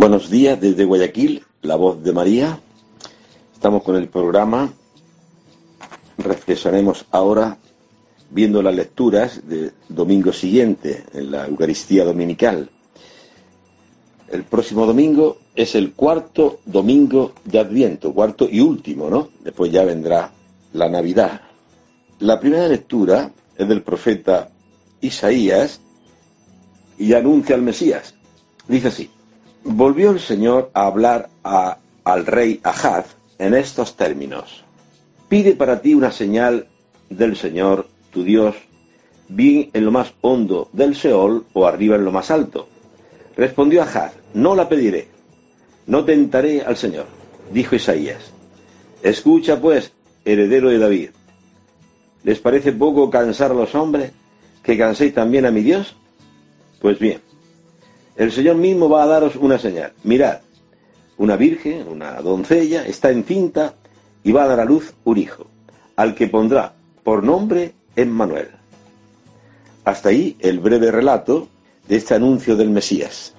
Buenos días desde Guayaquil, la voz de María. Estamos con el programa. Reflexionaremos ahora viendo las lecturas del domingo siguiente en la Eucaristía Dominical. El próximo domingo es el cuarto domingo de Adviento, cuarto y último, ¿no? Después ya vendrá la Navidad. La primera lectura es del profeta Isaías y anuncia al Mesías. Dice así volvió el Señor a hablar al rey Ahaz en estos términos. Pide para ti una señal del Señor, tu Dios, bien en lo más hondo del Seol o arriba en lo más alto. Respondió Ahaz, no la pediré, no tentaré al Señor, dijo Isaías. Escucha pues, heredero de David. ¿Les parece poco cansar a los hombres que canséis también a mi Dios? Pues bien, el Señor mismo va a daros una señal. Mirad, una virgen, una doncella, está encinta y va a dar a luz un hijo, al que pondrá por nombre Emmanuel. Hasta ahí el breve relato de este anuncio del Mesías.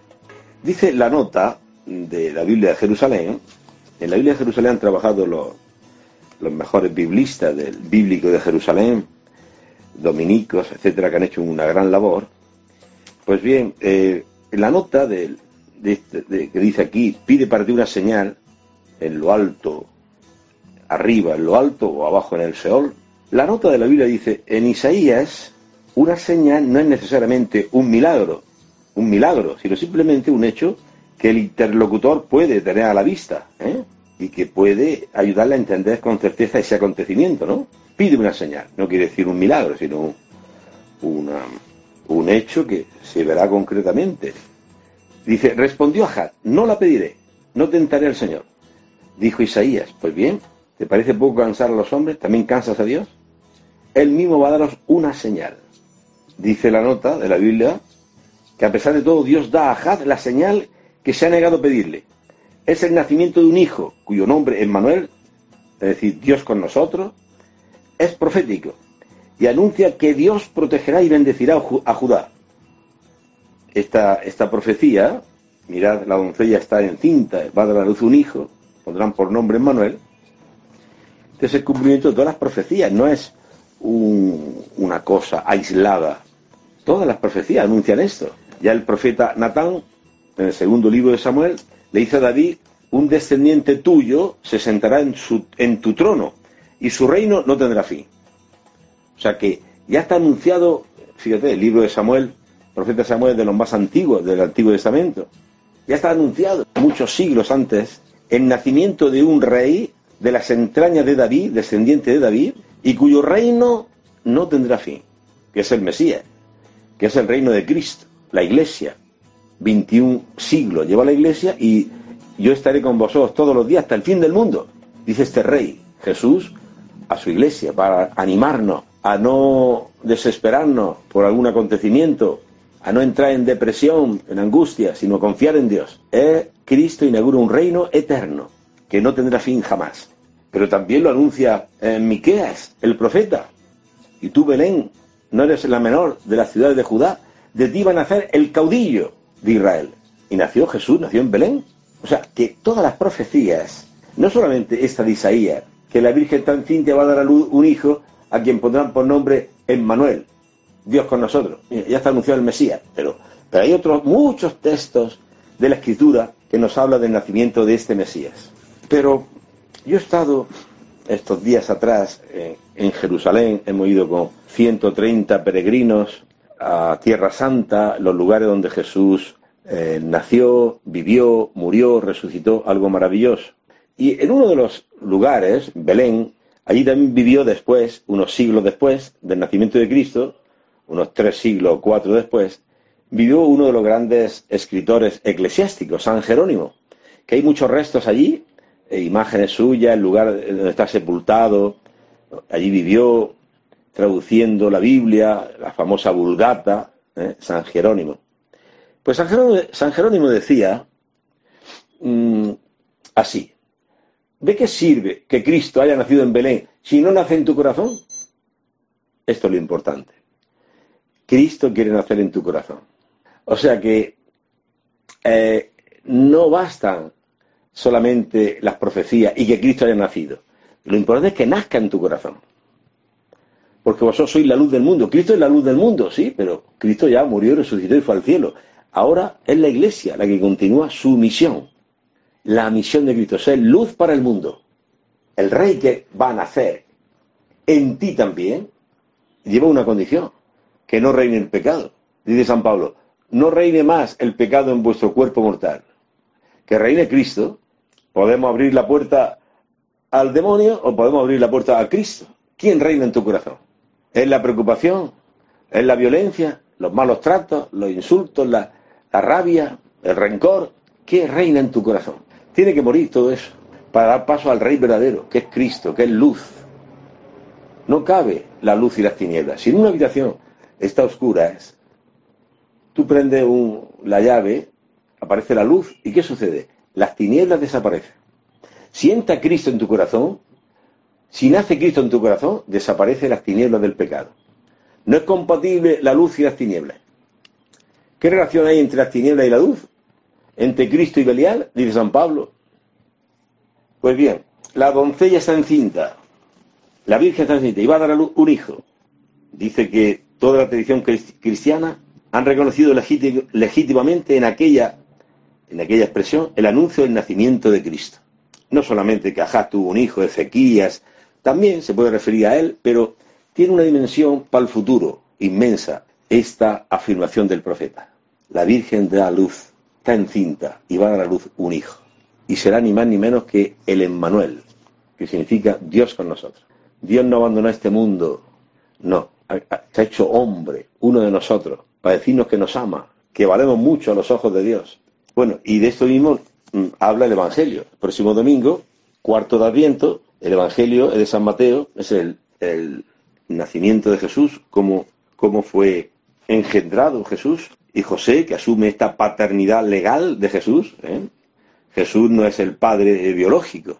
Dice la nota de la Biblia de Jerusalén, en la Biblia de Jerusalén han trabajado los, mejores biblistas del bíblico de Jerusalén, dominicos, etcétera, que han hecho una gran labor. Pues bien, eh, la nota este, de, que dice aquí, pide para ti una señal en lo alto, arriba en lo alto o abajo en el Seol, la nota de la Biblia dice, en Isaías, una señal no es necesariamente un milagro, un milagro, sino simplemente un hecho que el interlocutor puede tener a la vista ¿eh? y que puede ayudarle a entender con certeza ese acontecimiento, ¿no? Pide una señal, no quiere decir un milagro, sino una, un hecho que se verá concretamente. Dice, respondió Ahad, no la pediré, no tentaré al Señor. Dijo Isaías, pues bien, ¿te parece poco cansar a los hombres? ¿También cansas a Dios? Él mismo va a daros una señal. Dice la nota de la Biblia que a pesar de todo Dios da a Ahad la señal que se ha negado a pedirle. Es el nacimiento de un hijo cuyo nombre es Manuel, es decir, Dios con nosotros, es profético y anuncia que Dios protegerá y bendecirá a Judá. Esta, esta profecía, mirad, la doncella está encinta, va a dar a luz un hijo, pondrán por nombre Manuel. Este es el cumplimiento de todas las profecías, no es una cosa aislada. Todas las profecías anuncian esto. Ya el profeta Natán, en el segundo libro de Samuel, le dice a David, un descendiente tuyo se sentará en, su, en tu trono y su reino no tendrá fin. O sea que ya está anunciado, fíjate, el libro de Samuel, profeta Samuel de los más antiguos del Antiguo Testamento. Ya está anunciado muchos siglos antes el nacimiento de un rey de las entrañas de David, descendiente de David, y cuyo reino no tendrá fin, que es el Mesías, que es el reino de Cristo, la iglesia. 21 siglos lleva la iglesia y yo estaré con vosotros todos los días hasta el fin del mundo, dice este rey, Jesús, a su iglesia, para animarnos a no desesperarnos por algún acontecimiento, a no entrar en depresión, en angustia, sino confiar en Dios. Es Cristo inaugura un reino eterno que no tendrá fin jamás. Pero también lo anuncia en Miqueas, el profeta. Y tú, Belén, no eres la menor de las ciudades de Judá, de ti va a nacer el caudillo de Israel. Y nació Jesús, nació en Belén. O sea, que todas las profecías, no solamente esta de Isaías, que la Virgen tan cintia va a dar a luz un hijo, a quien pondrán por nombre Emmanuel, Dios con nosotros. Ya está anunciado el Mesías, pero, pero hay otros muchos textos de la Escritura que nos habla del nacimiento de este Mesías. Pero yo he estado estos días atrás en, Jerusalén, hemos ido con 130 peregrinos a Tierra Santa, los lugares donde Jesús eh, nació, vivió, murió, resucitó, algo maravilloso. Y en uno de los lugares, Belén, Allí también vivió después, unos siglos después del nacimiento de Cristo, unos tres siglos o cuatro después, vivió uno de los grandes escritores eclesiásticos, San Jerónimo, que hay muchos restos allí, e imágenes suyas, el lugar donde está sepultado. Allí vivió traduciendo la Biblia, la famosa Vulgata, ¿eh? San Jerónimo. Pues San Jerónimo, decía mm, así, ¿De qué sirve que Cristo haya nacido en Belén si no nace en tu corazón? Esto es lo importante. Cristo quiere nacer en tu corazón. O sea que eh, no bastan solamente las profecías y que Cristo haya nacido. Lo importante es que nazca en tu corazón. Porque vosotros sois la luz del mundo. Cristo es la luz del mundo, sí, pero Cristo ya murió, resucitó y fue al cielo. Ahora es la iglesia la que continúa su misión. La misión de Cristo, ser luz para el mundo. El rey que va a nacer en ti también lleva una condición, que no reine el pecado. Dice San Pablo, no reine más el pecado en vuestro cuerpo mortal. Que reine Cristo, podemos abrir la puerta al demonio o podemos abrir la puerta a Cristo. ¿Quién reina en tu corazón? ¿Es la preocupación? ¿Es la violencia? ¿Los malos tratos? ¿Los insultos? La, la rabia? ¿El rencor? ¿Qué reina en tu corazón? Tiene que morir todo eso para dar paso al Rey verdadero, que es Cristo, que es luz. No cabe la luz y las tinieblas. Si en una habitación está oscura, tú prendes la llave, aparece la luz, ¿y qué sucede? Las tinieblas desaparecen. Si entra Cristo en tu corazón, si nace Cristo en tu corazón, desaparecen las tinieblas del pecado. No es compatible la luz y las tinieblas. ¿Qué relación hay entre las tinieblas y la luz? Entre Cristo y Belial, dice San Pablo. Pues bien, la doncella está encinta, la Virgen está encinta y va a dar a luz un hijo. Dice que toda la tradición cristiana han reconocido legítimamente en aquella, en aquella expresión el anuncio del nacimiento de Cristo. No solamente que Ajá tuvo un hijo, Ezequías, también se puede referir a él, pero tiene una dimensión para el futuro inmensa esta afirmación del profeta. La Virgen da luz, está encinta y va a dar a luz un hijo. Y será ni más ni menos que el Emmanuel, que significa Dios con nosotros. Dios no abandonó este mundo, no, se ha hecho hombre, uno de nosotros, para decirnos que nos ama, que valemos mucho a los ojos de Dios. Bueno, y de esto mismo mm, habla el Evangelio. El próximo domingo, cuarto de Adviento, el Evangelio es de San Mateo, es el, nacimiento de Jesús, cómo, cómo fue engendrado Jesús, y José, que asume esta paternidad legal de Jesús. ¿eh? Jesús no es el padre biológico.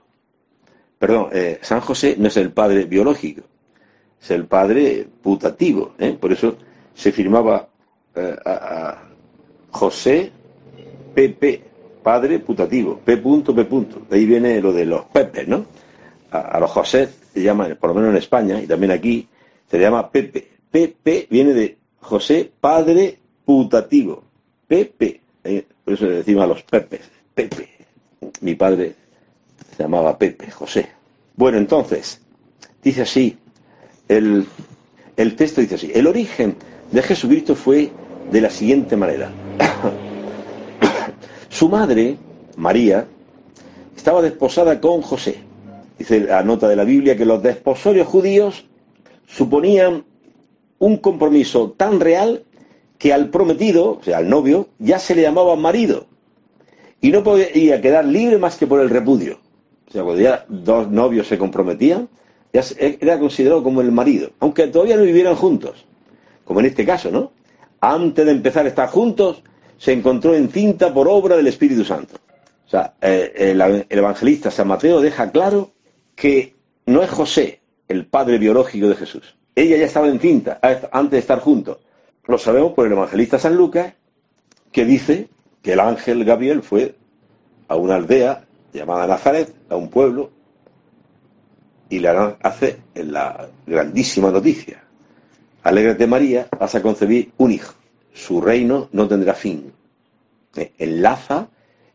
Perdón, eh, San José no es el padre biológico, es el padre putativo. ¿eh? Por eso se firmaba José PP, padre putativo, P. P. De ahí viene lo de los Pepes, ¿no? A, los José se llama, por lo menos en España y también aquí, se le llama Pepe. PP viene de José padre putativo. Pepe. Eh, por eso le decimos a los Pepes. Pepe. Mi padre se llamaba Pepe, José. Bueno, entonces, dice así, el, el texto dice así, el origen de Jesucristo fue de la siguiente manera. Su madre, María, estaba desposada con José. Dice la nota de la Biblia que los desposorios judíos suponían un compromiso tan real que al prometido, o sea, al novio, ya se le llamaba marido. Y no podía quedar libre más que por el repudio. O sea, cuando ya dos novios se comprometían, ya era considerado como el marido, aunque todavía no vivieran juntos como en este caso, ¿no? Antes de empezar a estar juntos, se encontró encinta por obra del Espíritu Santo. O sea, eh, el, evangelista San Mateo deja claro que no es José el padre biológico de Jesús. Ella ya estaba encinta antes de estar juntos. Lo sabemos por el evangelista San Lucas, que dice que el ángel Gabriel fue a una aldea llamada Nazaret, a un pueblo, y le hace la grandísima noticia. Alégrate María, vas a concebir un hijo. Su reino no tendrá fin. Eh, enlaza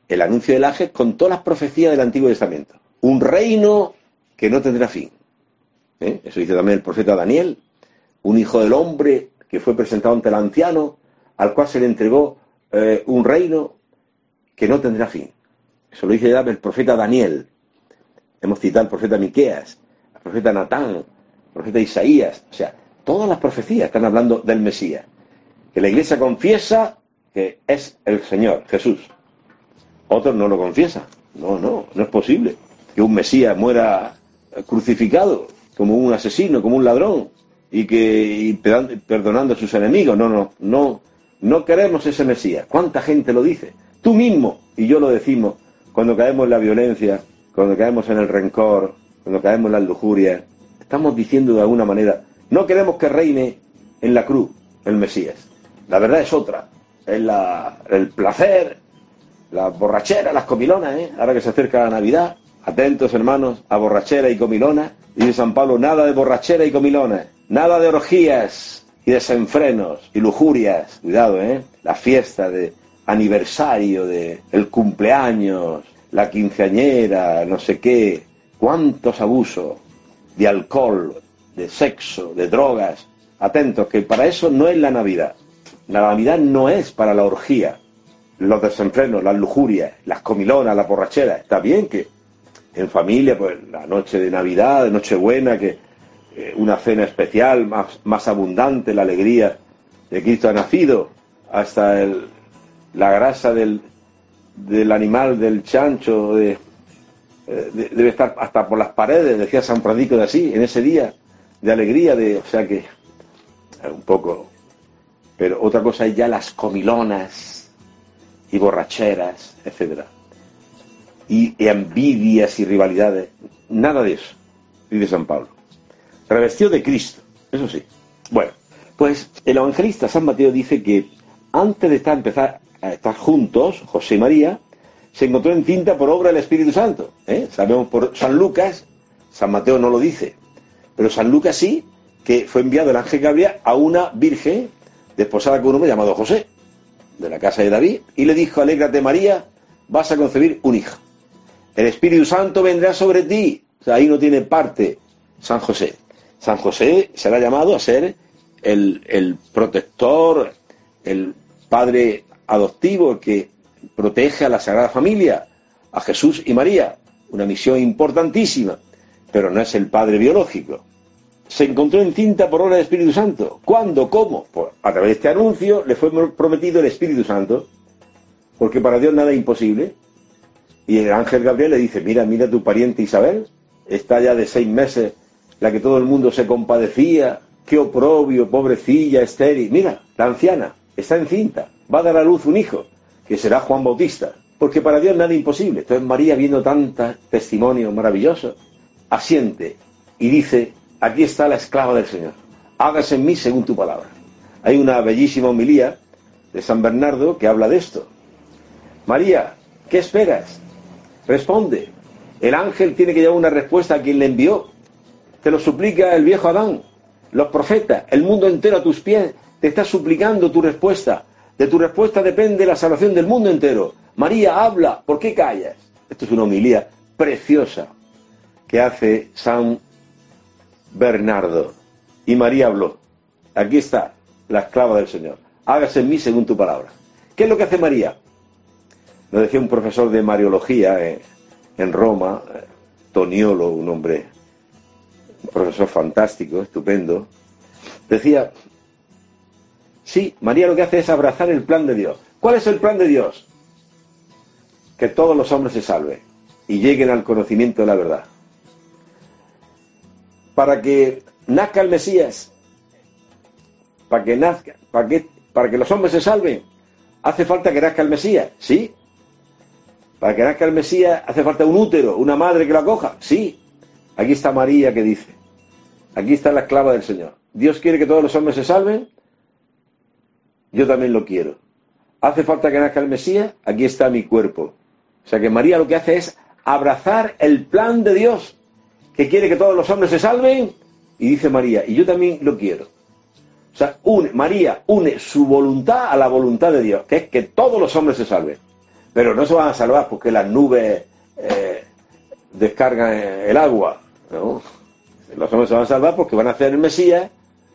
el anuncio del ángel con todas las profecías del Antiguo Testamento. Un reino que no tendrá fin. Eh, eso dice también el profeta Daniel. Un hijo del hombre que fue presentado ante el anciano, al cual se le entregó eh, un reino que no tendrá fin. Eso lo dice el profeta Daniel. Hemos citado al profeta Miqueas, al profeta Natán, al profeta Isaías. O sea, Todas las profecías están hablando del Mesías. Que la iglesia confiesa que es el Señor, Jesús. Otros no lo confiesan. No, no, no es posible que un Mesías muera crucificado como un asesino, como un ladrón, y que perdonando a sus enemigos. No, no, no, no queremos ese Mesías. ¿Cuánta gente lo dice? Tú mismo y yo lo decimos cuando caemos en la violencia, cuando caemos en el rencor, cuando caemos en la lujuria. Estamos diciendo de alguna manera, no queremos que reine en la cruz el Mesías. La verdad es otra. Es el placer las borracheras, las comilonas, ¿eh? ahora que se acerca la Navidad. Atentos, hermanos, a borrachera y comilona. Dice San Pablo, nada de borrachera y comilona, nada de orgías y desenfrenos y lujurias. Cuidado, ¿eh? La fiesta de aniversario, de el cumpleaños, la quinceañera, no sé qué. Cuántos abusos de alcohol, de sexo, de drogas. Atentos, que para eso no es la Navidad. La Navidad no es para la orgía, los desenfrenos, las lujurias, las comilonas, la borrachera. Está bien que en familia, pues la noche de Navidad, de Nochebuena, que eh, una cena especial, más, más abundante, la alegría de Cristo ha nacido, hasta el, la grasa del, del animal, del chancho, eh, debe estar hasta por las paredes, decía San Francisco de así, en ese día de alegría, de, o sea que, un poco, pero otra cosa es ya las comilonas y borracheras, etcétera. Y, envidias y rivalidades, nada de eso, dice San Pablo. Revestido de Cristo, eso sí. Bueno, pues el evangelista San Mateo dice que antes de estar, empezar a estar juntos, José y María, se encontró en cinta por obra del Espíritu Santo. ¿eh? Sabemos por San Lucas, San Mateo no lo dice, pero San Lucas sí, que fue enviado el ángel Gabriel a una virgen desposada con un hombre llamado José, de la casa de David, y le dijo, alégrate María, vas a concebir un hijo. El Espíritu Santo vendrá sobre ti. Ahí no tiene parte San José. San José será llamado a ser el, el protector, el padre adoptivo que protege a la Sagrada Familia, a Jesús y María, una misión importantísima, pero no es el padre biológico. Se encontró en cinta por obra del Espíritu Santo. ¿Cuándo? ¿Cómo? Pues a través de este anuncio le fue prometido el Espíritu Santo, porque para Dios nada es imposible. Y el ángel Gabriel le dice, mira, mira tu pariente Isabel, está ya de seis meses, la que todo el mundo se compadecía, qué oprobio, pobrecilla, estéril. Mira, la anciana está encinta, va a dar a luz un hijo que será Juan Bautista, porque para Dios nada imposible. Entonces María, viendo tantos testimonios maravillosos, asiente y dice, aquí está la esclava del Señor, hágase en mí según tu palabra. Hay una bellísima homilía de San Bernardo que habla de esto. María, ¿qué esperas? Responde. El ángel tiene que llevar una respuesta a quien le envió. Te lo suplica el viejo Adán, los profetas, el mundo entero a tus pies, te está suplicando tu respuesta. De tu respuesta depende la salvación del mundo entero. María, habla, ¿por qué callas? Esto es una homilía preciosa que hace San Bernardo. Y María habló. Aquí está, la esclava del Señor. Hágase en mí según tu palabra. ¿Qué es lo que hace María? Lo decía un profesor de Mariología eh, en Roma, eh, Toniolo, un hombre, un profesor fantástico, estupendo. Decía, Sí, María lo que hace es abrazar el plan de Dios. ¿Cuál es el plan de Dios? Que todos los hombres se salven y lleguen al conocimiento de la verdad. Para que nazca el Mesías, para que nazca, para que, para que los hombres se salven, hace falta que nazca el Mesías, ¿sí? Para que nazca el Mesías hace falta un útero, una madre que la coja, sí. Aquí está María que dice, aquí está la esclava del Señor. Dios quiere que todos los hombres se salven yo también lo quiero. ¿Hace falta que nazca el Mesías? Aquí está mi cuerpo. O sea que María lo que hace es abrazar el plan de Dios, que quiere que todos los hombres se salven, y dice María, y yo también lo quiero. O sea, María une su voluntad a la voluntad de Dios, que es que todos los hombres se salven. Pero no se van a salvar porque las nubes eh, descargan el agua. Los hombres se van a salvar porque van a hacer el Mesías,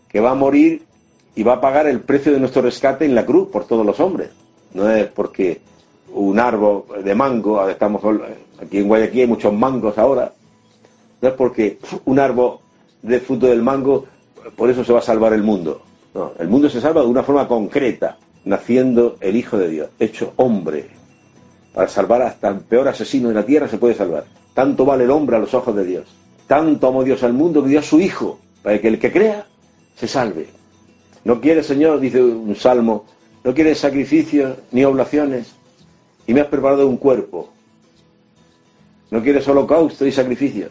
que va a morir y va a pagar el precio de nuestro rescate en la cruz por todos los hombres. No es porque un árbol de mango, estamos aquí en Guayaquil hay muchos mangos ahora, no es porque un árbol de fruto del mango, por eso se va a salvar el mundo. No, el mundo se salva de una forma concreta, naciendo el Hijo de Dios, hecho hombre. Para salvar hasta el peor asesino de la tierra se puede salvar. Tanto vale el hombre a los ojos de Dios. Tanto amó Dios al mundo que dio a su Hijo, para que el que crea se salve. No quiere, Señor, dice un salmo, no quiere sacrificios ni oblaciones, y me has preparado un cuerpo. No quieres holocausto y sacrificio.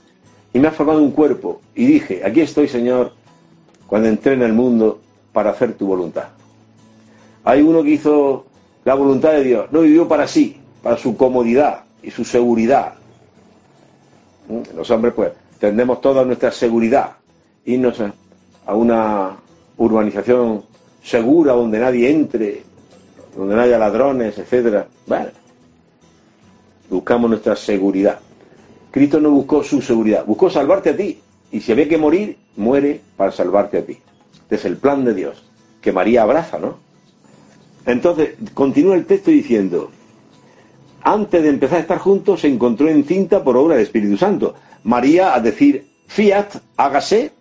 Y me has formado un cuerpo. Y dije, aquí estoy, Señor, cuando entré en el mundo para hacer tu voluntad. Hay uno que hizo la voluntad de Dios, no vivió para sí, para su comodidad y su seguridad. ¿Mm? Los hombres, pues, tendemos toda nuestra seguridad, irnos a una urbanización segura donde nadie entre, donde no haya ladrones, etcétera. Bueno, buscamos nuestra seguridad. Cristo no buscó su seguridad, buscó salvarte a ti. Y si había que morir, muere para salvarte a ti. Este es el plan de Dios, que María abraza, ¿no? Entonces, continúa el texto diciendo, antes de empezar a estar juntos, se encontró encinta por obra del Espíritu Santo. María, a decir, fiat, hágase,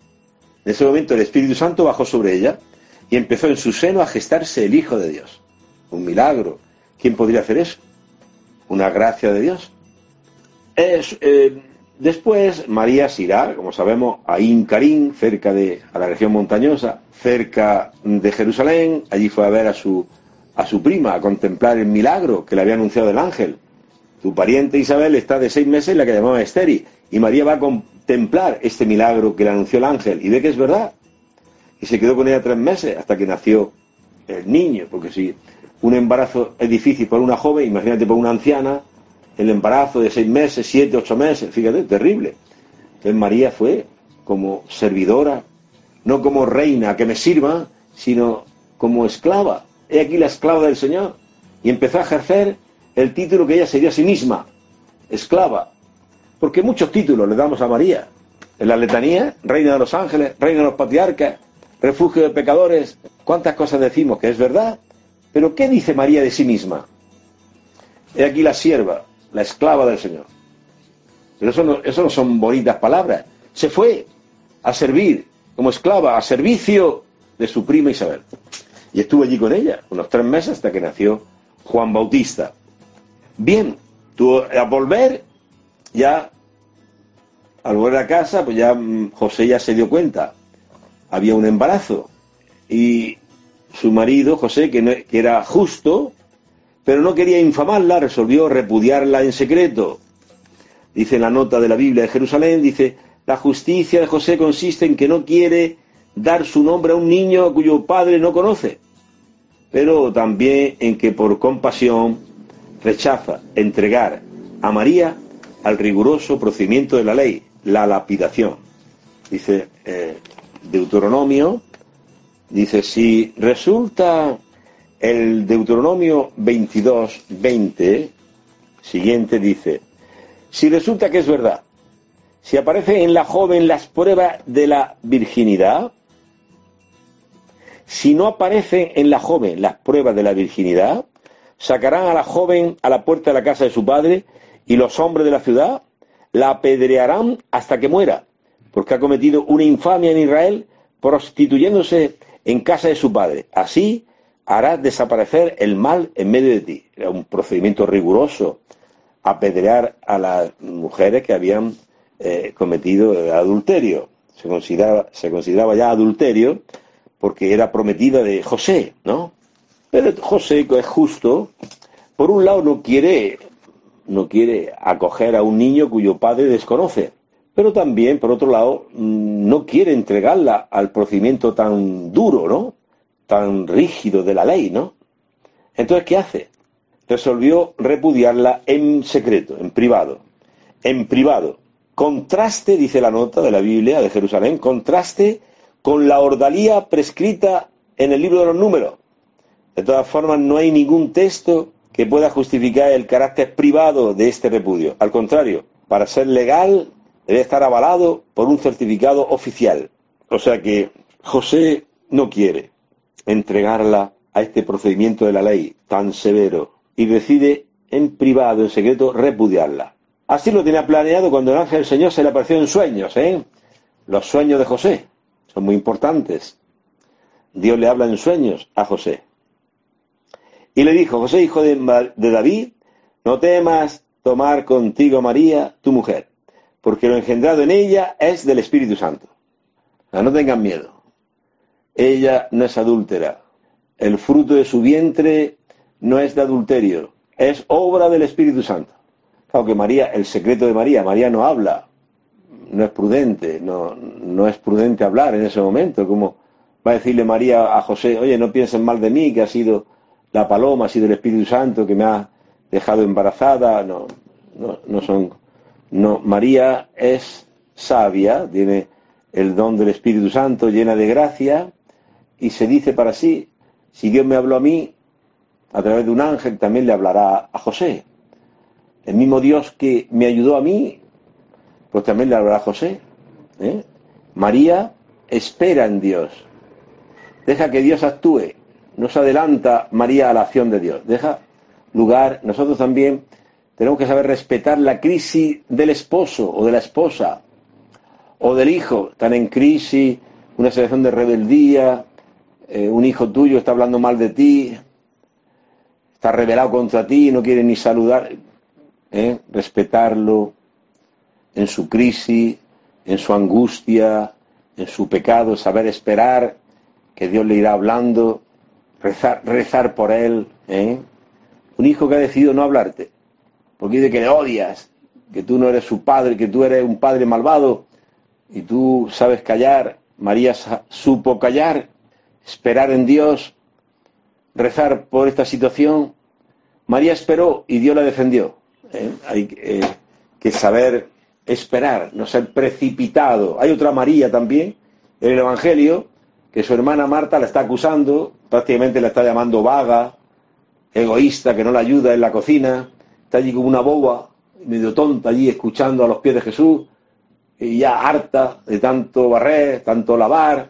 en ese momento el Espíritu Santo bajó sobre ella y empezó en su seno a gestarse el Hijo de Dios. Un milagro. ¿Quién podría hacer eso? Una gracia de Dios. Eh, después María se irá, como sabemos, a Incarín, cerca de la región montañosa, cerca de Jerusalén. Allí fue a ver a su, a su prima, a contemplar el milagro que le había anunciado el ángel. Tu pariente Isabel está de seis meses, la que llamaba Esteri, y María va a contemplar este milagro que le anunció el ángel y ve que es verdad y se quedó con ella tres meses hasta que nació el niño, porque si un embarazo es difícil para una joven, imagínate para una anciana, el embarazo de seis meses, siete, ocho meses, fíjate, terrible. Entonces María fue como servidora, no como reina que me sirva, sino como esclava. He aquí la esclava del Señor. Y empezó a ejercer el título que ella se a sí misma, esclava. Porque muchos títulos le damos a María. En la letanía, reina de los ángeles, reina de los patriarcas, refugio de pecadores, cuántas cosas decimos que es verdad, pero ¿qué dice María de sí misma? He aquí la sierva, la esclava del Señor. Pero eso no, eso no son bonitas palabras. Se fue a servir como esclava, a servicio de su prima Isabel. Y estuvo allí con ella unos tres meses hasta que nació Juan Bautista. Bien, tú a volver, ya, al volver a casa, pues ya mm, José ya se dio cuenta había un embarazo y su marido, José, que, que era justo, pero no quería infamarla, resolvió repudiarla en secreto. Dice la nota de la Biblia de Jerusalén, dice, la justicia de José consiste en que no quiere dar su nombre a un niño cuyo padre no conoce, pero también en que por compasión rechaza entregar a María al riguroso procedimiento de la ley, la lapidación. Dice eh, Deuteronomio, dice, si resulta el Deuteronomio 22, 20, siguiente dice, si resulta que es verdad, si aparece en la joven las pruebas de la virginidad, si no aparecen en la joven las pruebas de la virginidad, sacarán a la joven a la puerta de la casa de su padre y los hombres de la ciudad la apedrearán hasta que muera porque ha cometido una infamia en Israel prostituyéndose en casa de su padre. Así hará desaparecer el mal en medio de ti. Era un procedimiento riguroso apedrear a las mujeres que habían eh, cometido adulterio. Se consideraba, se consideraba ya adulterio porque era prometida de José, ¿no? Pero José, que es justo, por un lado no quiere, no quiere acoger a un niño cuyo padre desconoce pero también, por otro lado, mm, no quiere entregarla al procedimiento tan duro, ¿no? Tan rígido de la ley, ¿no? Entonces, ¿qué hace? Resolvió repudiarla en secreto, en privado. En privado. Contraste, dice la nota de la Biblia de Jerusalén, contraste con la ordalía prescrita en el libro de los números. De todas formas, no hay ningún texto que pueda justificar el carácter privado de este repudio. Al contrario, para ser legal debe estar avalado por un certificado oficial. O sea que José no quiere entregarla a este procedimiento de la ley tan severo y decide en privado, en secreto, repudiarla. Así lo tenía planeado cuando el ángel del Señor se le apareció en sueños, ¿eh? Los sueños de José son muy importantes. Dios le habla en sueños a José. Y le dijo, José, hijo de, David, no temas tomar contigo a María, tu mujer porque lo engendrado en ella es del Espíritu Santo. no tengan miedo. Ella no es adúltera. El fruto de su vientre no es de adulterio. Es obra del Espíritu Santo. Claro María, el secreto de María, María no habla. No es prudente. No, no es prudente hablar en ese momento. Como va a decirle María a José, oye, no piensen mal de mí, que ha sido la paloma, ha sido el Espíritu Santo que me ha, dejado embarazada, no, no, no son, no, María es sabia, tiene el don del Espíritu Santo, llena de gracia, y se dice para sí, si Dios me habló a mí, a través de un ángel también le hablará a José. El mismo Dios que me ayudó a mí, pues también le hablará José. ¿eh? María espera en Dios. Deja que Dios actúe. No se adelanta María a la acción de Dios. Deja lugar. Nosotros también tenemos que saber respetar la crisis del esposo o de la esposa o del hijo. Están en crisis, una situación de rebeldía, eh, un hijo tuyo está hablando mal de ti, está rebelado contra ti, no quiere ni saludar. ¿eh? Respetarlo en su crisis, en su angustia, en su pecado, saber esperar que Dios le irá hablando, rezar, rezar por él. ¿eh? Un hijo que ha decidido no hablarte, porque dice que le odias, que tú no eres su padre, que tú eres un padre malvado y tú sabes callar. María supo callar, esperar en Dios, rezar por esta situación. María esperó y Dios la defendió. ¿eh? Hay eh, que saber esperar, no ser precipitado. Hay otra María también en el Evangelio que su hermana Marta la está acusando, prácticamente la está llamando vaga, egoísta, que no la ayuda en la cocina, está allí como una boba, medio tonta allí escuchando a los pies de Jesús, y ya harta de tanto barrer, tanto lavar,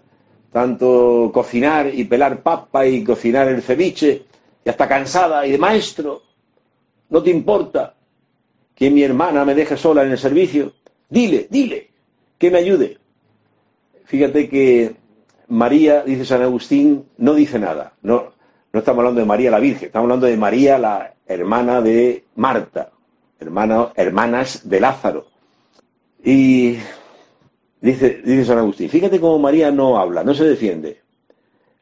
tanto cocinar y pelar papa y cocinar el ceviche, y está cansada y de maestro, no te importa que mi hermana me deje sola en el servicio, dile, dile, que me ayude. Fíjate que María, dice San Agustín, no dice nada, no, no estamos hablando de María la Virgen, estamos hablando de María la hermana de Marta, hermana, hermanas de Lázaro. Y dice, dice San Agustín, fíjate cómo María no habla, no se defiende.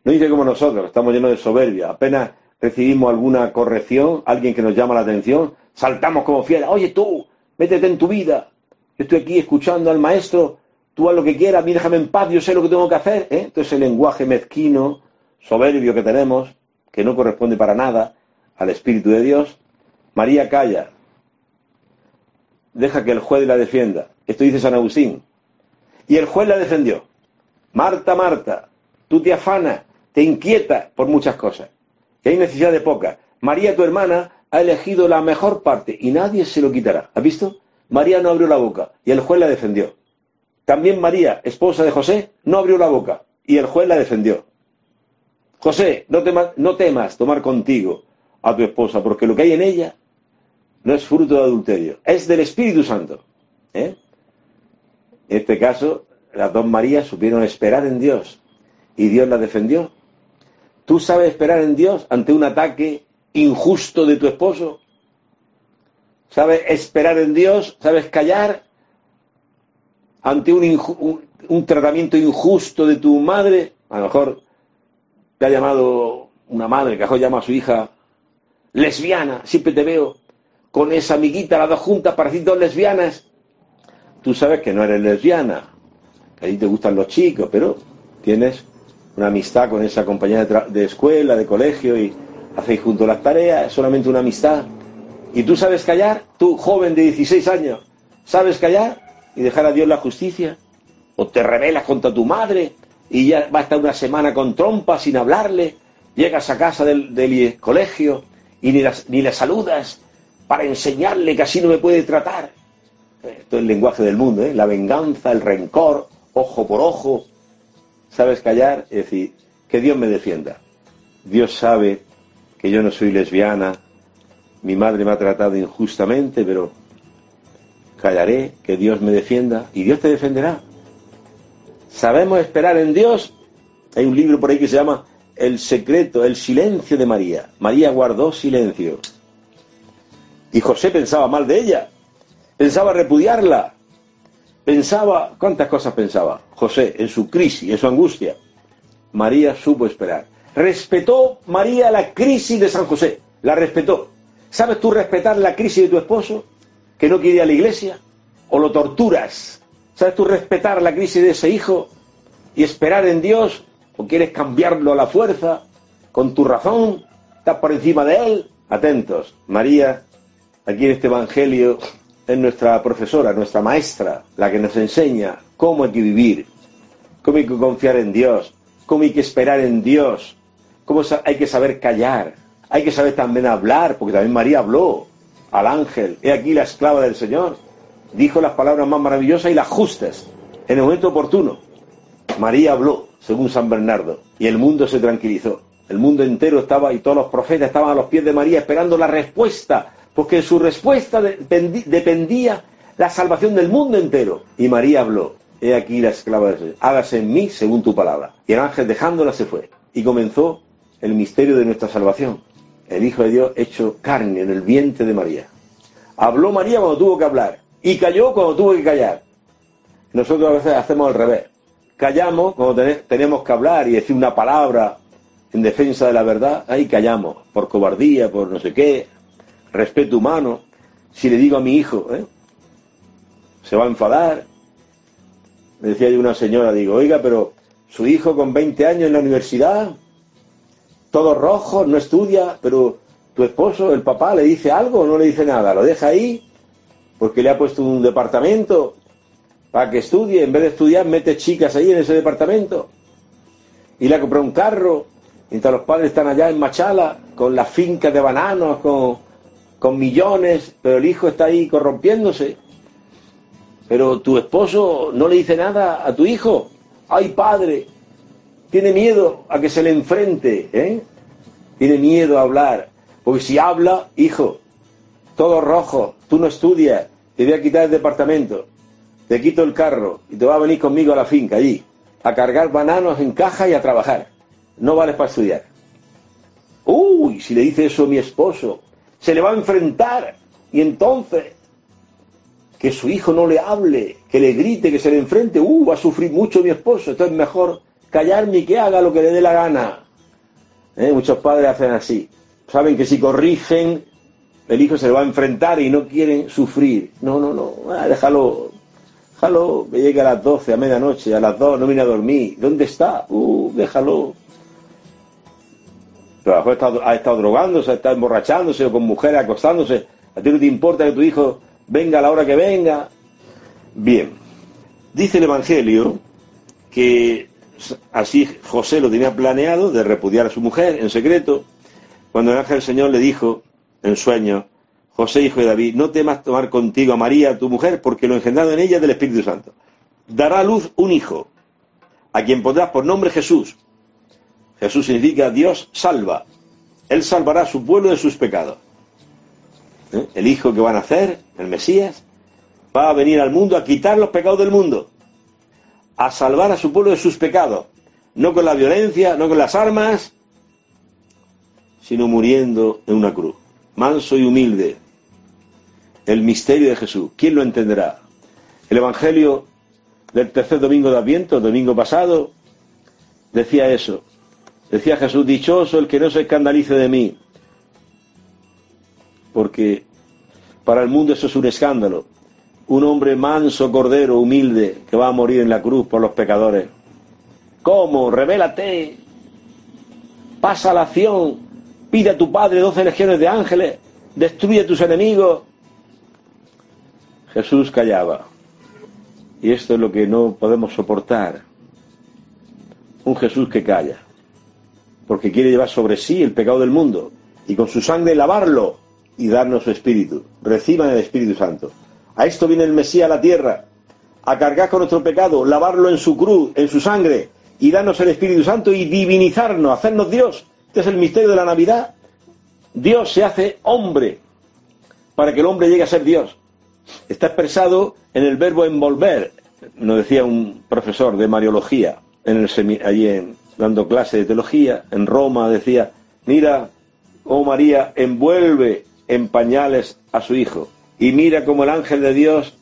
No dice como nosotros, estamos llenos de soberbia. Apenas recibimos alguna corrección, alguien que nos llama la atención, saltamos como fieles. Oye tú, métete en tu vida. Yo estoy aquí escuchando al maestro, tú haz lo que quieras, mí déjame en paz, yo sé lo que tengo que hacer. ¿eh? Entonces el lenguaje mezquino, soberbio que tenemos, que no corresponde para nada al Espíritu de Dios, María calla, deja que el juez la defienda. Esto dice San Agustín. Y el juez la defendió. Marta, Marta, tú te afanas, te inquietas por muchas cosas. Y hay necesidad de pocas. María, tu hermana, ha elegido la mejor parte y nadie se lo quitará. ¿Has visto? María no abrió la boca y el juez la defendió. También María, esposa de José, no abrió la boca y el juez la defendió. José, no, no temas tomar contigo a tu esposa, porque lo que hay en ella no es fruto de adulterio, es del Espíritu Santo. ¿eh? En este caso, las dos Marías supieron esperar en Dios y Dios la defendió. ¿Tú sabes esperar en Dios ante un ataque injusto de tu esposo? ¿Sabes esperar en Dios? ¿Sabes callar ante un, un tratamiento injusto de tu madre? A lo mejor te ha llamado una madre que a llama a su hija lesbiana, siempre te veo con esa amiguita, las dos juntas, parecen dos lesbianas. Tú sabes que no eres lesbiana, que a ti te gustan los chicos, pero tienes una amistad con esa compañera de, escuela, de colegio y hacéis juntos las tareas, es solamente una amistad. ¿Y tú sabes callar? Tú, joven de 16 años, ¿sabes callar y dejar a Dios la justicia? ¿O te rebelas contra tu madre y ya va a estar una semana con trompa sin hablarle, llegas a casa del, colegio y ni, ni le saludas para enseñarle que así no me puede tratar. Esto es el lenguaje del mundo, ¿eh? la venganza, el rencor, ojo por ojo. ¿Sabes callar? Es decir, que Dios me defienda. Dios sabe que yo no soy lesbiana, mi madre me ha tratado injustamente, pero callaré, que Dios me defienda y Dios te defenderá. ¿Sabemos esperar en Dios? Hay un libro por ahí que se llama El secreto, el silencio de María. María guardó silencio. Y José pensaba mal de ella. Pensaba repudiarla. Pensaba, ¿cuántas cosas pensaba? José, en su crisis, en su angustia. María supo esperar. Respetó María la crisis de San José. La respetó. ¿Sabes tú respetar la crisis de tu esposo? Que no quiere ir a la iglesia. ¿O lo torturas? ¿Sabes tú respetar la crisis de ese hijo y esperar en Dios? ¿O quieres cambiarlo a la fuerza? ¿Con tu razón? ¿Estás por encima de él? Atentos. María aquí en este Evangelio es nuestra profesora, nuestra maestra, la que nos enseña cómo hay que vivir, cómo hay que confiar en Dios, cómo hay que esperar en Dios, cómo hay que saber callar, hay que saber también hablar, porque también María habló al ángel, he aquí la esclava del Señor, dijo las palabras más maravillosas y las justas, en el momento oportuno. María habló, según San Bernardo, y el mundo se tranquilizó. El mundo entero estaba y todos los profetas estaban a los pies de María esperando la respuesta, porque su respuesta dependía la salvación del mundo entero. Y María habló, he aquí la esclava del Señor, hágase en mí según tu palabra. Y el ángel dejándola se fue. Y comenzó el misterio de nuestra salvación. El Hijo de Dios hecho carne en el vientre de María. Habló María cuando tuvo que hablar y calló cuando tuvo que callar. Nosotros a veces hacemos al revés. Callamos cuando tenemos que hablar y decir una palabra en defensa de la verdad, ahí callamos, por cobardía, por no sé qué, respeto humano. Si le digo a mi hijo, ¿eh? se va a enfadar. Me decía yo una señora, digo, oiga, pero su hijo con 20 años en la universidad, todo rojo, no estudia, pero tu esposo, el papá, le dice algo o no le dice nada, lo deja ahí porque le ha puesto un departamento para que estudie, en vez de estudiar mete chicas ahí en ese departamento y le ha comprado un carro mientras los padres están allá en Machala con las fincas de bananos, con, con millones, pero el hijo está ahí corrompiéndose. Pero tu esposo no le dice nada a tu hijo. Ay, padre, tiene miedo a que se le enfrente, ¿eh? Tiene miedo a hablar. Porque si habla, hijo, todo rojo, tú no estudias, te voy a quitar el departamento, te quito el carro y te va a venir conmigo a la finca allí, a cargar bananos en caja y a trabajar. No vales para estudiar. Uy, si le dice eso a mi esposo, se le va a enfrentar. Y entonces, que su hijo no le hable, que le grite, que se le enfrente, uh, va a sufrir mucho mi esposo. Entonces mejor callarme y que haga lo que le dé la gana. ¿Eh? Muchos padres hacen así. Saben que si corrigen, el hijo se le va a enfrentar y no quieren sufrir. No, no, no, ah, déjalo, déjalo, que llegue a las 12, a medianoche, a las 2 no viene a dormir. ¿Dónde está? Uh, déjalo. Pero ha estado drogándose, ha estado emborrachándose o con mujeres acostándose. A ti no te importa que tu hijo venga a la hora que venga. Bien, dice el Evangelio que así José lo tenía planeado de repudiar a su mujer en secreto, cuando el ángel del Señor le dijo en sueño, José, hijo de David, no temas tomar contigo a María, tu mujer, porque lo engendrado en ella es del Espíritu Santo. Dará a luz un hijo, a quien pondrás por nombre Jesús. Jesús significa Dios salva. Él salvará a su pueblo de sus pecados. ¿Eh? El hijo que va a nacer, el Mesías, va a venir al mundo a quitar los pecados del mundo, a salvar a su pueblo de sus pecados, no con la violencia, no con las armas, sino muriendo en una cruz manso y humilde. El misterio de Jesús. ¿Quién lo entenderá? El Evangelio del tercer domingo de Adviento, domingo pasado, decía eso. Decía Jesús, dichoso el que no se escandalice de mí. Porque para el mundo eso es un escándalo. Un hombre manso, cordero, humilde, que va a morir en la cruz por los pecadores. ¿Cómo? Revélate. Pasa la acción Pide a tu Padre doce legiones de ángeles, destruye a tus enemigos. Jesús callaba. Y esto es lo que no podemos soportar. Un Jesús que calla. Porque quiere llevar sobre sí el pecado del mundo. Y con su sangre lavarlo y darnos su espíritu. Reciban el Espíritu Santo. A esto viene el Mesías a la tierra. A cargar con nuestro pecado, lavarlo en su cruz, en su sangre. Y darnos el Espíritu Santo y divinizarnos, hacernos Dios este es el misterio de la Navidad. Dios se hace hombre para que el hombre llegue a ser Dios. Está expresado en el verbo envolver, nos decía un profesor de Mariología, en el allí en, dando clase de teología, en Roma, decía, mira, oh María, envuelve en pañales a su hijo, y mira como el ángel de Dios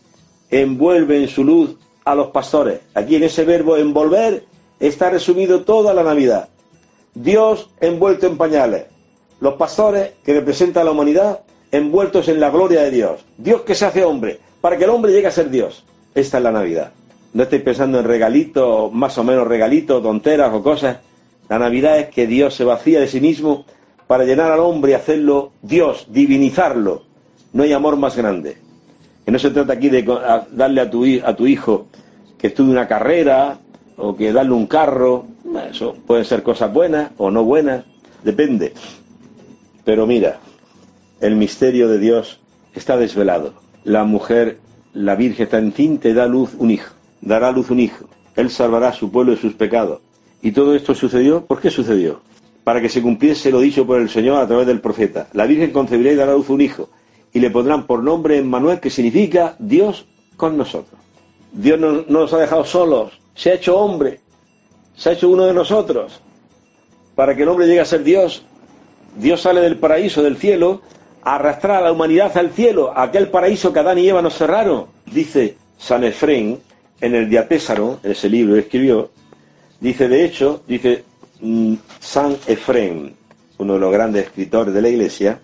envuelve en su luz a los pastores. Aquí en ese verbo envolver está resumido toda la Navidad. Dios envuelto en pañales. Los pastores que representan a la humanidad envueltos en la gloria de Dios. Dios que se hace hombre, para que el hombre llegue a ser Dios. Esta es la Navidad. No estoy pensando en regalitos, más o menos regalitos, tonteras o cosas. La Navidad es que Dios se vacía de sí mismo para llenar al hombre y hacerlo Dios, divinizarlo, no hay amor más grande. Que no se trata aquí de darle a tu, a tu hijo que estudie una carrera o que darle un carro. Eso pueden ser cosas buenas o no buenas, depende. Pero mira, el misterio de Dios está desvelado. La mujer, la Virgen está encinta y da luz un hijo. Dará luz un hijo. Él salvará a su pueblo de sus pecados. ¿Y todo esto sucedió? ¿Por qué sucedió? Para que se cumpliese lo dicho por el Señor a través del profeta. La Virgen concebirá y dará luz un hijo. Y le pondrán por nombre Emmanuel, que significa Dios con nosotros. Dios no, no nos ha dejado solos. Se ha hecho hombre. Se ha hecho uno de nosotros. Para que el hombre llegue a ser Dios. Dios sale del paraíso, del cielo, arrastrar a la humanidad al cielo, a aquel paraíso que Adán y Eva nos cerraron. Dice San Efrén en el Diatésaro, en ese libro que escribió, dice, de hecho, dice mm, San Efrén, uno de los grandes escritores de la Iglesia,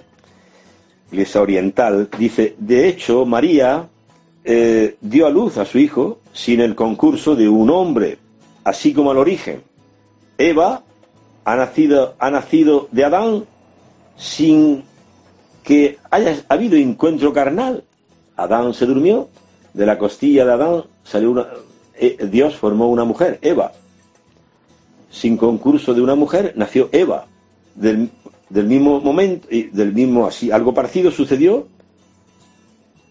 Iglesia Oriental, dice, de hecho, María eh, dio a luz a su hijo sin el concurso de un hombre, así como al origen. Eva ha nacido, ha nacido de Adán sin que haya habido encuentro carnal. Adán se durmió, de la costilla de Adán salió una, eh, Dios formó una mujer, Eva. Sin concurso de una mujer nació Eva. Del, del mismo momento, y del mismo así, algo parecido sucedió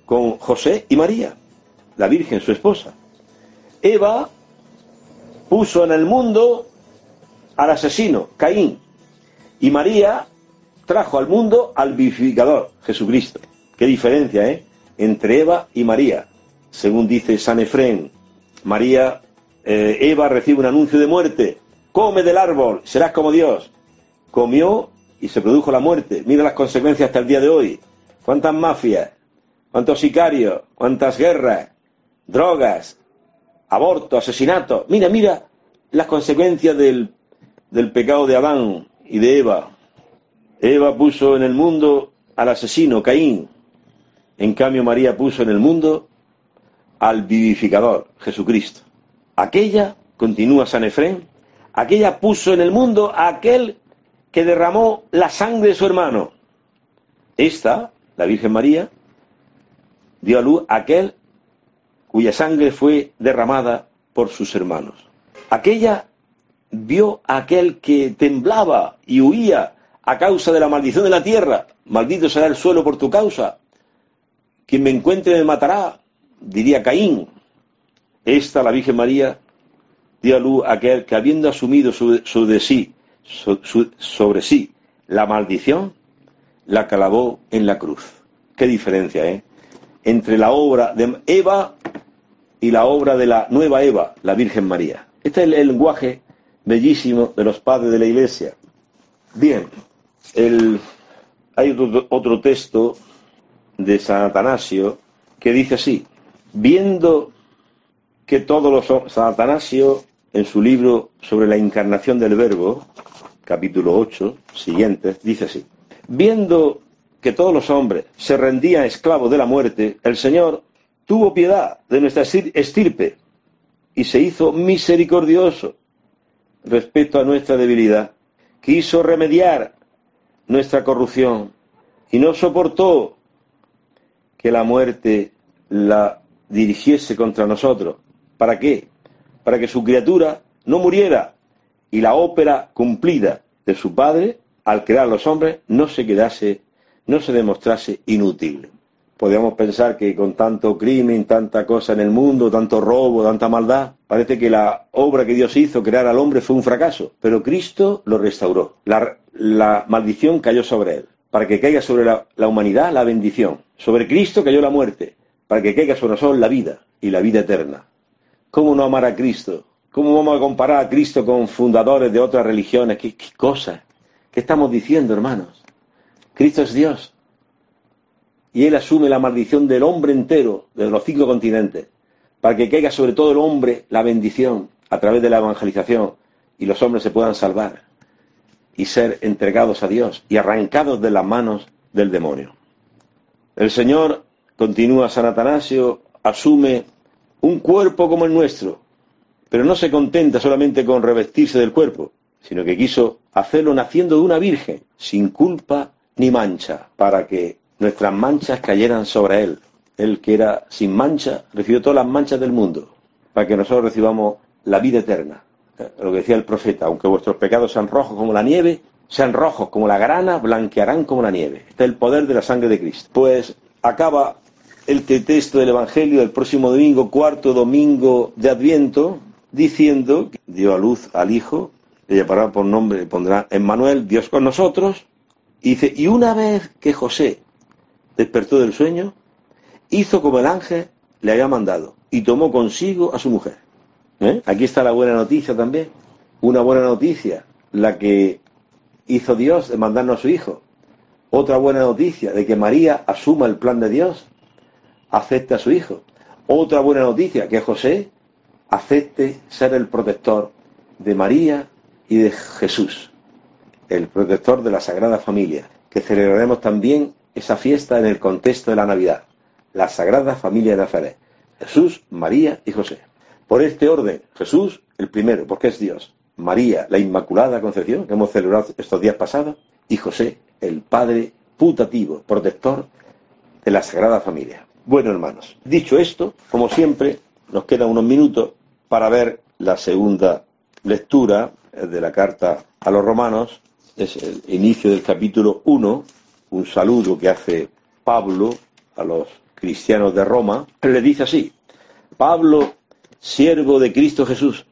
con José y María, la Virgen, su esposa. Eva puso en el mundo al asesino, Caín, y María trajo al mundo al vivificador, Jesucristo. Qué diferencia, ¿eh? Entre Eva y María. Según dice San Efrén, María, eh, Eva recibe un anuncio de muerte. Come del árbol, serás como Dios. Comió y se produjo la muerte. Mira las consecuencias hasta el día de hoy. ¿Cuántas mafias? ¿Cuántos sicarios? ¿Cuántas guerras? Drogas, aborto, asesinato. Mira, mira las consecuencias del, del pecado de Adán y de Va. Eva puso en el mundo al asesino, Caín. En cambio, María puso en el mundo al vivificador, Jesucristo. Aquella, continúa San Efrén, aquella puso en el mundo a aquel que derramó la sangre de su hermano. Esta, la Virgen María, dio a luz a aquel cuya sangre fue derramada por sus hermanos. Aquella vio a aquel que temblaba y huía a causa de la maldición de la tierra. Maldito será el suelo por tu causa. Quien me encuentre me matará, diría Caín. Esta, la Virgen María, dio a luz a aquel que habiendo asumido su, de sí, sobre sí la maldición, la clavó en la cruz. Qué diferencia, ¿eh? Entre la obra de Eva y la obra de la nueva Eva, la Virgen María. Este es el lenguaje bellísimo de los padres de la Iglesia. Bien, hay otro, texto de San Atanasio que dice así, viendo que todos los... Atanasio, en su libro sobre la encarnación del Verbo, capítulo 8, siguientes, dice así, viendo que todos los hombres se rendían esclavos de la muerte, el Señor tuvo piedad de nuestra estirpe y se hizo misericordioso respecto a nuestra debilidad. Quiso remediar nuestra corrupción y no soportó que la muerte la dirigiese contra nosotros. ¿Para qué? Para que su criatura no muriera y la ópera cumplida de su Padre al crear los hombres no se quedase, no se demostrase inútil. Podríamos pensar que con tanto crimen, tanta cosa en el mundo, tanto robo, tanta maldad, parece que la obra que Dios hizo, crear al hombre, fue un fracaso. Pero Cristo lo restauró. La, la maldición cayó sobre él, para que caiga sobre la, humanidad la bendición. Sobre Cristo cayó la muerte, para que caiga sobre nosotros la vida y la vida eterna. ¿Cómo no amar a Cristo? ¿Cómo vamos a comparar a Cristo con fundadores de otras religiones? ¿Qué, qué cosa? ¿Qué estamos diciendo, hermanos? Cristo es Dios. Y Él asume la maldición del hombre entero, de los cinco continentes, para que caiga sobre todo el hombre la bendición a través de la evangelización y los hombres se puedan salvar y ser entregados a Dios y arrancados de las manos del demonio. El Señor, continúa San Atanasio, asume un cuerpo como el nuestro, pero no se contenta solamente con revestirse del cuerpo, sino que quiso hacerlo naciendo de una virgen, sin culpa ni mancha, para que nuestras manchas cayeran sobre Él. Él que era sin mancha, recibió todas las manchas del mundo, para que nosotros recibamos la vida eterna. Lo que decía el profeta, aunque vuestros pecados sean rojos como la nieve, sean rojos como la grana, blanquearán como la nieve. Este es el poder de la sangre de Cristo. Pues acaba el texto del Evangelio del próximo domingo, cuarto domingo de Adviento, diciendo que dio a luz al Hijo, le llamará por nombre, le pondrá Emmanuel, Dios con nosotros, y dice, y una vez que José despertó del sueño, hizo como el ángel le había mandado, y tomó consigo a su mujer. ¿Eh? Aquí está la buena noticia también. Una buena noticia, la que hizo Dios de mandarnos a su Hijo. Otra buena noticia, de que María asuma el plan de Dios, acepte a su Hijo. Otra buena noticia, que José acepte ser el protector de María y de Jesús, el protector de la Sagrada Familia, que celebraremos también esa fiesta en el contexto de la Navidad, la Sagrada Familia de Nazaret, Jesús, María y José. Por este orden, Jesús, el primero, porque es Dios, María, la Inmaculada Concepción, que hemos celebrado estos días pasados, y José, el Padre putativo, protector de la Sagrada Familia. Bueno, hermanos, dicho esto, como siempre, nos quedan unos minutos para ver la segunda lectura de la carta a los romanos. Es el inicio del capítulo 1, un saludo que hace Pablo a los cristianos de Roma. Le dice así, Pablo, siervo de Cristo Jesús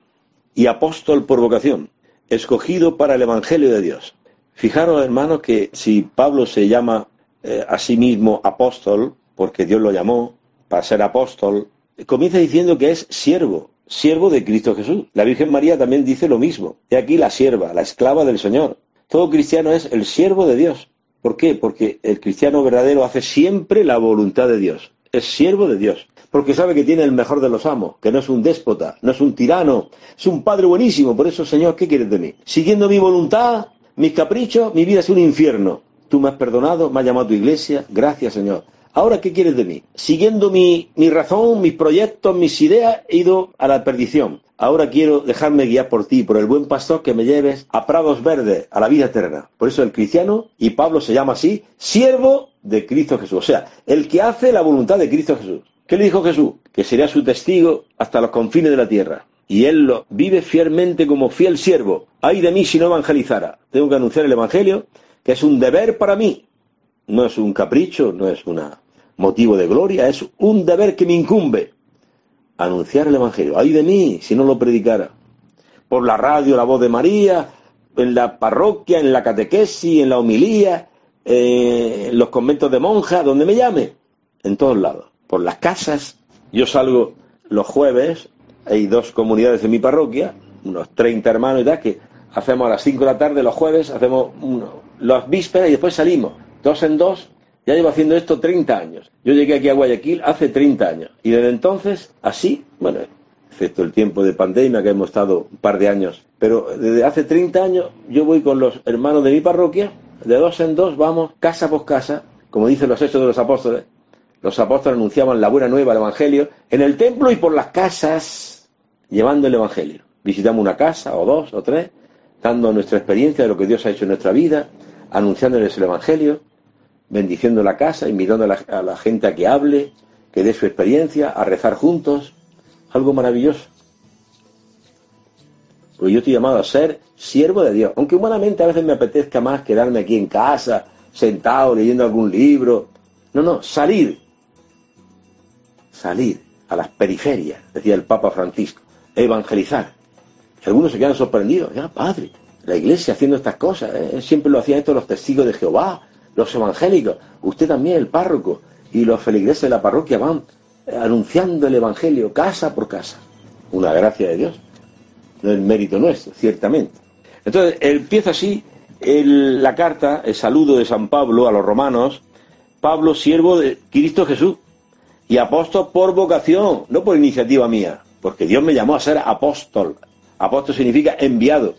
y apóstol por vocación, escogido para el Evangelio de Dios. Fijaros, hermanos, que si Pablo se llama eh, a sí mismo apóstol, porque Dios lo llamó para ser apóstol, comienza diciendo que es siervo, siervo de Cristo Jesús. La Virgen María también dice lo mismo. Y aquí la sierva, la esclava del Señor. Todo cristiano es el siervo de Dios. ¿Por qué? Porque el cristiano verdadero hace siempre la voluntad de Dios. Es siervo de Dios porque sabe que tiene el mejor de los amos, que no es un déspota, no es un tirano, es un padre buenísimo. Por eso, Señor, ¿qué quieres de mí? Siguiendo mi voluntad, mis caprichos, mi vida es un infierno. Tú me has perdonado, me has llamado a tu iglesia, gracias, Señor. Ahora, ¿qué quieres de mí? Siguiendo mi, mi razón, mis proyectos, mis ideas, he ido a la perdición. Ahora quiero dejarme guiar por ti, por el buen pastor que me lleves a prados verdes, a la vida eterna. Por eso el cristiano, y Pablo se llama así, siervo de Cristo Jesús. O sea, el que hace la voluntad de Cristo Jesús. ¿Qué le dijo Jesús? Que sería su testigo hasta los confines de la tierra. Y él lo vive fielmente como fiel siervo. Ay de mí si no evangelizara. Tengo que anunciar el Evangelio, que es un deber para mí. No es un capricho, no es un motivo de gloria, es un deber que me incumbe. Anunciar el Evangelio. Ay de mí si no lo predicara. Por la radio, la voz de María, en la parroquia, en la catequesis, en la homilía, eh, en los conventos de monjas, donde me llame. En todos lados por las casas. Yo salgo los jueves, hay dos comunidades en mi parroquia, unos 30 hermanos y tal, que hacemos a las 5 de la tarde los jueves, hacemos uno, las vísperas y después salimos, dos en dos. Ya llevo haciendo esto 30 años. Yo llegué aquí a Guayaquil hace 30 años. Y desde entonces, así, bueno, excepto el tiempo de pandemia que hemos estado un par de años, pero desde hace 30 años yo voy con los hermanos de mi parroquia, de dos en dos vamos casa por casa, como dicen los hechos de los apóstoles, los apóstoles anunciaban la buena nueva, el Evangelio, en el templo y por las casas, llevando el Evangelio. Visitamos una casa, o dos, o tres, dando nuestra experiencia de lo que Dios ha hecho en nuestra vida, anunciándoles el Evangelio, bendiciendo la casa, invitando a la, a la gente a que hable, que dé su experiencia, a rezar juntos. Algo maravilloso. Porque yo estoy llamado a ser siervo de Dios. Aunque humanamente a veces me apetezca más quedarme aquí en casa, sentado, leyendo algún libro. No, no, salir salir a las periferias, decía el Papa Francisco, evangelizar. Y algunos se quedan sorprendidos, ya padre, la iglesia haciendo estas cosas, ¿eh? siempre lo hacían estos los testigos de Jehová, los evangélicos, usted también, el párroco, y los feligreses de la parroquia van eh, anunciando el evangelio casa por casa. Una gracia de Dios, no es mérito nuestro, ciertamente. Entonces, empieza así la carta, el saludo de San Pablo a los romanos, Pablo, siervo de Cristo Jesús, y apóstol por vocación, no por iniciativa mía, porque Dios me llamó a ser apóstol. Apóstol significa enviado.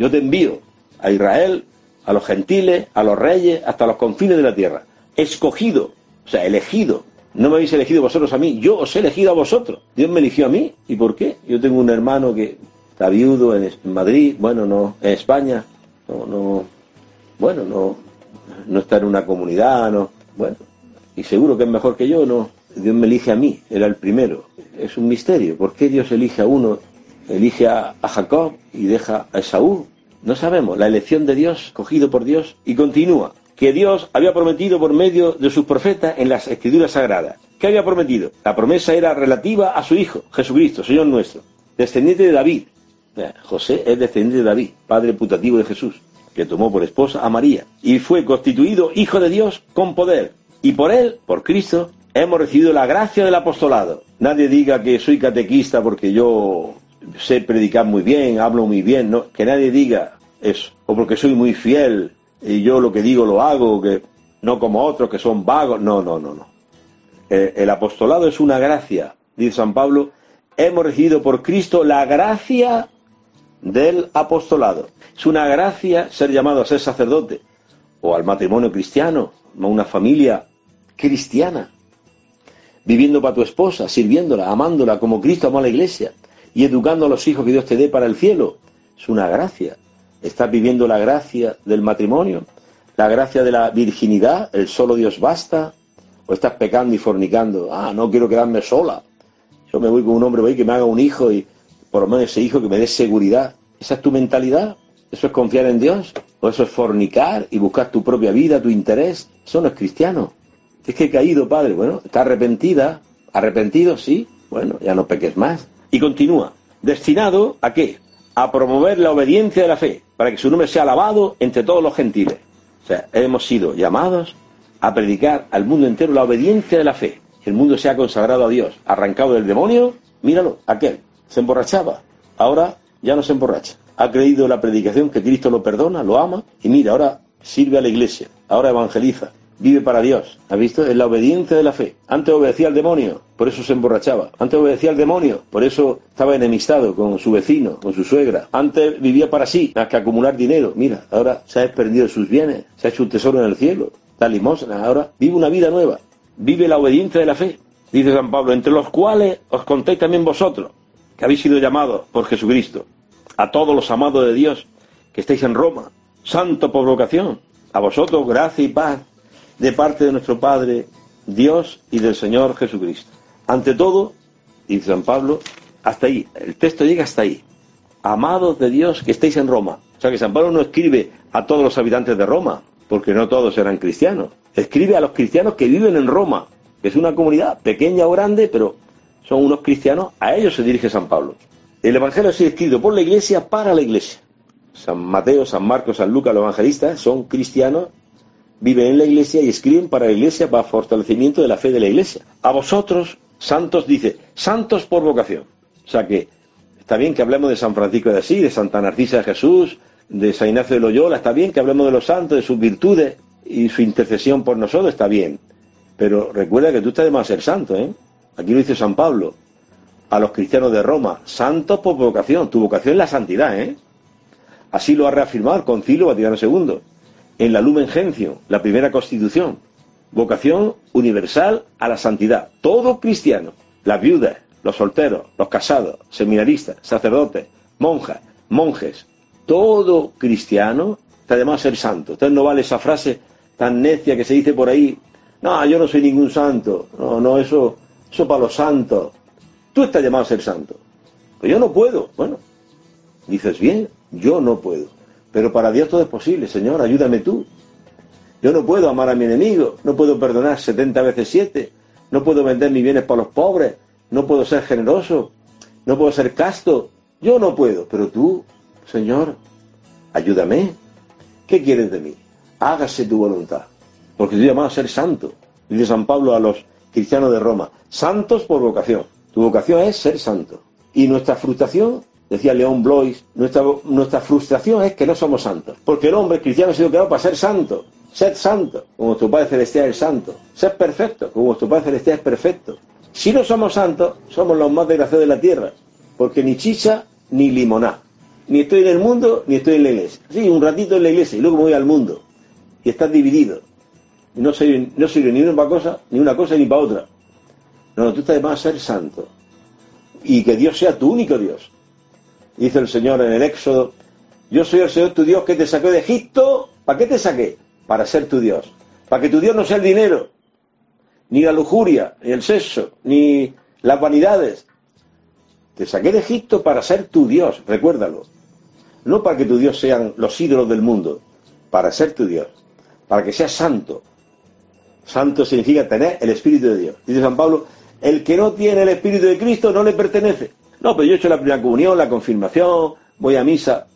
Yo te envío a Israel, a los gentiles, a los reyes, hasta los confines de la tierra. Escogido, o sea, elegido. No me habéis elegido vosotros a mí, yo os he elegido a vosotros. Dios me eligió a mí. ¿Y por qué? Yo tengo un hermano que está viudo en Madrid, bueno, no, en España, no, no, bueno, no, no está en una comunidad, no, Bueno, y seguro que es mejor que yo, no. Dios me elige a mí, era el primero. Es un misterio. ¿Por qué Dios elige a uno, elige a, a Jacob y deja a Esaú? No sabemos. La elección de Dios, cogido por Dios, y continúa. Que Dios había prometido por medio de sus profetas en las escrituras sagradas. ¿Qué había prometido? La promesa era relativa a su Hijo, Jesucristo, Señor nuestro, descendiente de David. José es descendiente de David, padre putativo de Jesús, que tomó por esposa a María, y fue constituido Hijo de Dios con poder. Y por él, por Cristo, hemos recibido la gracia del apostolado. Nadie diga que soy catequista porque yo sé predicar muy bien, hablo muy bien, no, que nadie diga eso, o porque soy muy fiel y yo lo que digo lo hago, que no como otros que son vagos, no, no, no, no. Eh, el apostolado es una gracia, dice San Pablo, hemos recibido por Cristo la gracia del apostolado. Es una gracia ser llamado a ser sacerdote o al matrimonio cristiano, a una familia cristiana, viviendo para tu esposa, sirviéndola, amándola como Cristo amó a la iglesia y educando a los hijos que Dios te dé para el cielo. Es una gracia. Estás viviendo la gracia del matrimonio, la gracia de la virginidad, el solo Dios basta, o estás pecando y fornicando. Ah, no quiero quedarme sola. Yo me voy con un hombre voy que me haga un hijo y por lo menos ese hijo que me dé seguridad. ¿Esa es tu mentalidad? ¿Eso es confiar en Dios? ¿O eso es fornicar y buscar tu propia vida, tu interés? Eso no es cristiano. Es que he caído, padre. Bueno, está arrepentida. ¿Arrepentido? Sí. Bueno, ya no peques más. Y continúa. ¿Destinado a qué? A promover la obediencia de la fe, para que su nombre sea alabado entre todos los gentiles. O sea, hemos sido llamados a predicar al mundo entero la obediencia de la fe. Que el mundo sea consagrado a Dios, arrancado del demonio. Míralo, aquel. Se emborrachaba. Ahora ya no se emborracha. Ha creído la predicación que Cristo lo perdona, lo ama. Y mira, ahora sirve a la iglesia. Ahora evangeliza vive para Dios. ¿Has visto? Es la obediencia de la fe. Antes obedecía al demonio, por eso se emborrachaba. Antes obedecía al demonio, por eso estaba enemistado con su vecino, con su suegra. Antes vivía para sí, más que acumular dinero. Mira, ahora se ha perdido sus bienes, se ha hecho un tesoro en el cielo, da limosna. Ahora vive una vida nueva. Vive la obediencia de la fe. Dice San Pablo, entre los cuales os contéis también vosotros, que habéis sido llamados por Jesucristo, a todos los amados de Dios que estáis en Roma, santo por vocación, a vosotros gracia y paz de parte de nuestro Padre, Dios y del Señor Jesucristo. Ante todo, dice San Pablo, hasta ahí, el texto llega hasta ahí. Amados de Dios que estéis en Roma. O sea que San Pablo no escribe a todos los habitantes de Roma, porque no todos eran cristianos. Escribe a los cristianos que viven en Roma, que es una comunidad pequeña o grande, pero son unos cristianos, a ellos se dirige San Pablo. El Evangelio sido escrito por la Iglesia para la Iglesia. San Mateo, San Marcos, San Lucas, los evangelistas, son cristianos viven en la iglesia y escriben para la iglesia para fortalecimiento de la fe de la iglesia. A vosotros, santos, dice, santos por vocación. O sea que está bien que hablemos de San Francisco de Asís, de Santa Narcisa de Jesús, de San Ignacio de Loyola, está bien que hablemos de los santos, de sus virtudes y su intercesión por nosotros, está bien. Pero recuerda que tú estás de más ser santo, ¿eh? Aquí lo dice San Pablo, a los cristianos de Roma, santos por vocación. Tu vocación es la santidad, ¿eh? Así lo ha reafirmado el Concilio Vaticano II en la Lumen Gentium, la primera constitución. Vocación universal a la santidad. Todo cristiano, las viudas, los solteros, los casados, seminaristas, sacerdotes, monjas, monjes, todo cristiano está llamado a ser santo. Entonces no vale esa frase tan necia que se dice por ahí, no, yo no soy ningún santo, no, no, eso, eso para los santos. Tú estás llamado a ser santo. Pues yo no puedo. Bueno, dices bien, yo no puedo. Pero para Dios todo es posible, Señor, ayúdame tú. Yo no puedo amar a mi enemigo, no puedo perdonar 70 veces 7, no puedo vender mis bienes para los pobres, no puedo ser generoso, no puedo ser casto. Yo no puedo, pero tú, Señor, ayúdame. ¿Qué quieres de mí? Hágase tu voluntad. Porque estoy llamado a ser santo. Dice San Pablo a los cristianos de Roma, santos por vocación. Tu vocación es ser santo. Y nuestra frustración decía León Blois, nuestra, nuestra frustración es que no somos santos. Porque el hombre cristiano ha sido creado para ser santo. Sed santo, como vuestro Padre Celestial es santo. Sed perfecto, como vuestro Padre Celestial es perfecto. Si no somos santos, somos los más desgraciados de la tierra. Porque ni chicha ni limoná. Ni estoy en el mundo, ni estoy en la iglesia. Sí, un ratito en la iglesia y luego me voy al mundo. Y estás dividido. Y no soy, no sirve ni una cosa, ni una cosa ni para otra. No, tú estás más a ser santo. Y que Dios sea tu único Dios dice el Señor en el Éxodo, yo soy el Señor tu Dios que te sacó de Egipto. ¿Para qué te saqué? Para ser tu Dios. Para que tu Dios no sea el dinero, ni la lujuria, ni el sexo, ni las vanidades. Te saqué de Egipto para ser tu Dios, recuérdalo. No para que tu Dios sean los ídolos del mundo, para ser tu Dios, para que seas santo. Santo significa tener el Espíritu de Dios. Dice San Pablo, el que no tiene el Espíritu de Cristo no le pertenece. No, pero yo he hecho la primera comunión, la confirmación, voy a misa,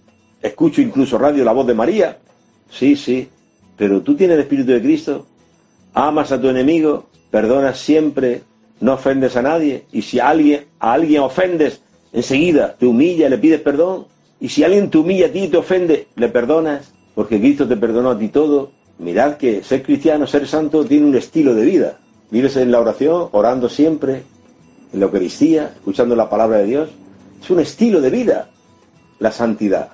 escucho incluso radio La Voz de María. Sí, sí, pero tú tienes el Espíritu de Cristo, amas a tu enemigo, perdonas siempre, no ofendes a nadie, y si a alguien, a alguien ofendes, enseguida te humilla, le pides perdón, y si alguien te humilla a ti y te ofende, le perdonas, porque Cristo te perdonó a ti todo. Mirad que ser cristiano, ser santo, tiene un estilo de vida. Vives en la oración, orando siempre, en la Eucaristía, escuchando la palabra de Dios. Es un estilo de vida, la santidad,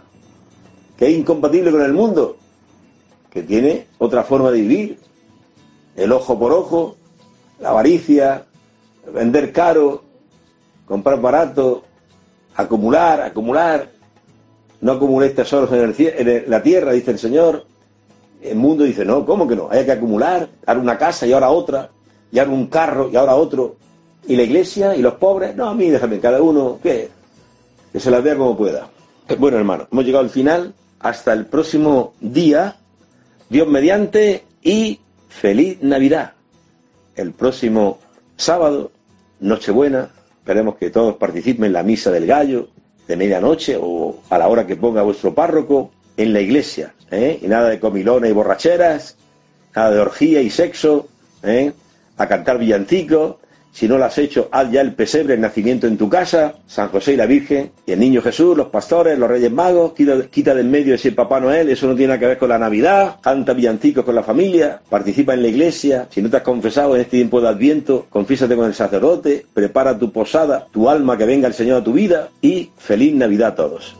que es incompatible con el mundo, que tiene otra forma de vivir. El ojo por ojo, la avaricia, vender caro, comprar barato, acumular, acumular. No acumuléis tesoros en, el, en la tierra, dice el Señor. El mundo dice, no, ¿cómo que no? Hay que acumular, dar una casa y ahora otra, y ahora un carro y ahora otro. Y la iglesia y los pobres, no, a mí déjame, cada uno, que, que se las vea como pueda. Bueno, hermano, hemos llegado al final. Hasta el próximo día. Dios mediante y feliz Navidad. El próximo sábado, Nochebuena, esperemos que todos participen en la misa del gallo de medianoche o a la hora que ponga vuestro párroco en la iglesia. ¿eh? Y nada de comilones y borracheras, nada de orgía y sexo, ¿eh? a cantar villancicos, si no lo has hecho, haz ya el pesebre, el nacimiento en tu casa, San José y la Virgen, y el niño Jesús, los pastores, los reyes magos, quita, quita de en medio ese Papá Noel, eso no tiene nada que ver con la Navidad, canta villancicos con la familia, participa en la iglesia, si no te has confesado en este tiempo de Adviento, confiésate con el sacerdote, prepara tu posada, tu alma que venga el Señor a tu vida, y feliz Navidad a todos.